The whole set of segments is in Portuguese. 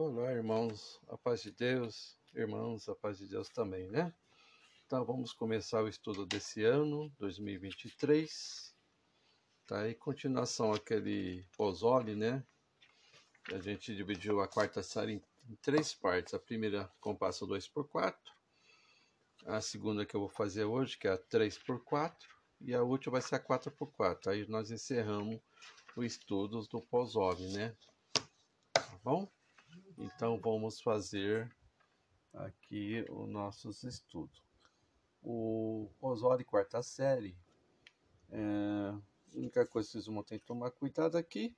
Olá, irmãos, a paz de Deus, irmãos, a paz de Deus também, né? Então vamos começar o estudo desse ano, 2023. Tá aí continuação aquele Pozole, né? A gente dividiu a quarta série em, em três partes. A primeira compasso 2x4, a segunda que eu vou fazer hoje, que é a 3x4, e a última vai ser a 4x4. Aí nós encerramos o estudo do Pozole, né? Tá bom? Então vamos fazer aqui os nossos estudos. O Osório quarta série, é, a única coisa que vocês vão ter que tomar cuidado aqui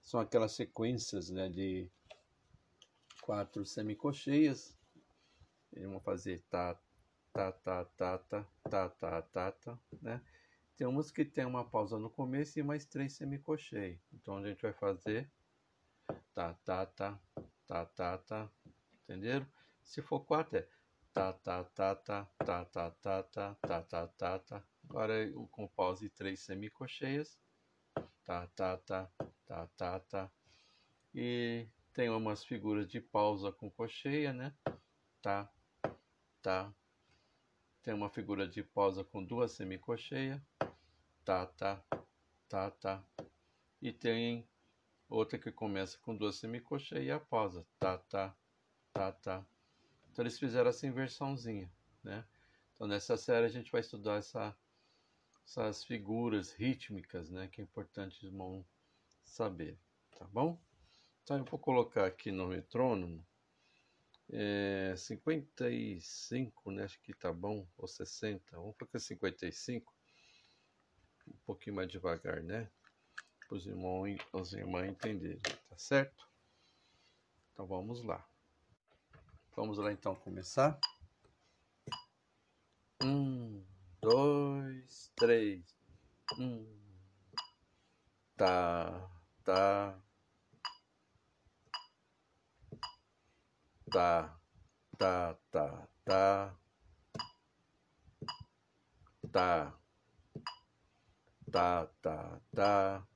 são aquelas sequências né, de quatro semicocheias. Eles vão fazer tá, tá, tá, tá, tá, tá, tá, tá, tá, né? Tem umas que tem uma pausa no começo e mais três semicocheias. Então a gente vai fazer tá, tá, tá, tá, tá, tá, entenderam? Se for quatro é tá, tá, tá, tá, tá, tá, tá, tá, tá, tá, tá, tá. Agora com pause três semicocheias, tá, tá, tá, tá, tá, tá. E tem umas figuras de pausa com cocheia, né? Tá, tá. Tem uma figura de pausa com duas semicocheias, tá, tá, tá, tá. E tem outra que começa com duas semicocheias e a pausa, tá, tá, tá, tá. Então eles fizeram essa inversãozinha, né? Então nessa série a gente vai estudar essa, essas figuras rítmicas, né? Que é importante os saber, tá bom? Então eu vou colocar aqui no metrônomo é, 55, né? Acho que tá bom, ou 60, vamos colocar 55, um pouquinho mais devagar, né? para os irmãos, as irmãs entenderem, tá certo? Então vamos lá. Vamos lá então começar. Um, dois, três. Um. Tá, tá. Tá, tá, tá, tá. Tá. Tá, tá, tá. tá.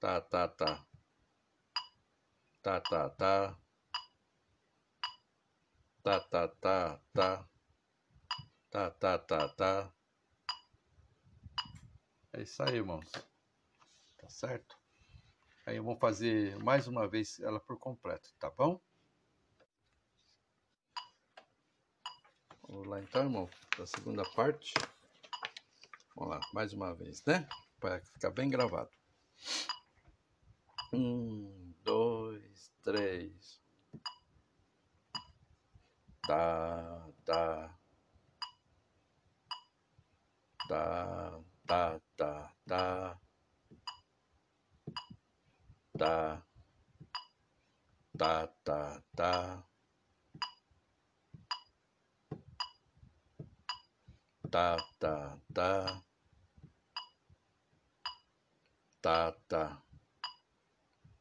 Tá, tá, tá. Tá, tá, tá. Tá, tá, tá, tá. Tá, tá, tá, tá. É isso aí, irmãos. Tá certo? Aí eu vou fazer mais uma vez ela por completo, tá bom? Vamos lá então, irmão, da segunda parte. Vamos lá, mais uma vez, né? Para ficar bem gravado. Um, dois, três. Tá, tá. Tá, tá, tá, tá. Tá. Tá, tá, tá. Tá, tá, tá. Tá, tá.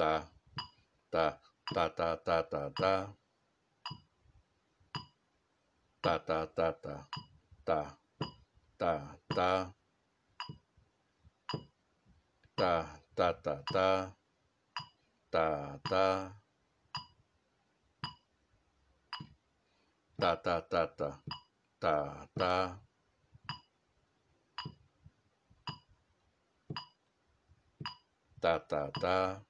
Tá, tá, tá, tá, tá, tá, tá. Tá, tá, tá, tá, tá, tá, tá. Tá, tá, tá, tá. Tá, tá. Tá, tá, tá, tá. Tá, tá. Tá, tá, tá.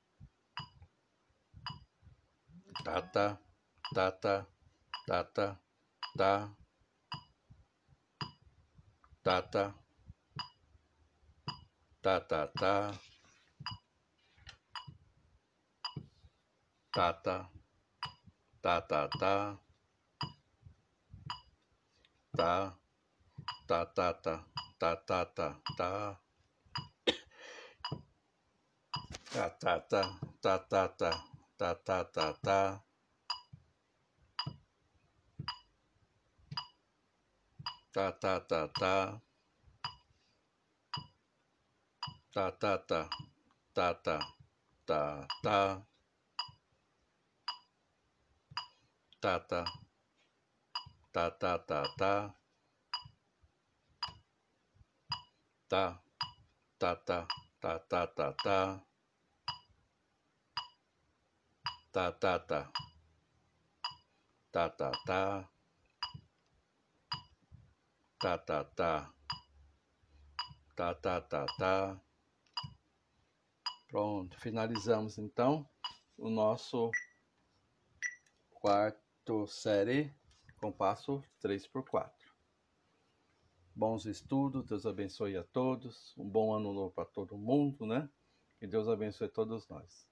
Tá, tá. Tá, tá. Tá, tá. Tá. Tá, tá. Tá, tá, tá. Tá, tá. Tá, tá, tá. Tá. Tá, tá, tá. Tá, tá, tá. Tá. Tá, tá, tá. Tá, tá, tá. Tá, tá, tá, tá. Tá, tá, tá, tá. Tá, tá, tá. Tá, tá. Tá, tá. Tá, tá. Tá, tá, tá, tá. Tá. Tá, tá. Tá, tá, tá, tá. Tá, tá, tá. Tá, tá, tá. Tá, tá. Pronto, finalizamos então o nosso quarto série compasso 3x4. Bons estudos, Deus abençoe a todos. Um bom ano novo para todo mundo, né? Que Deus abençoe todos nós.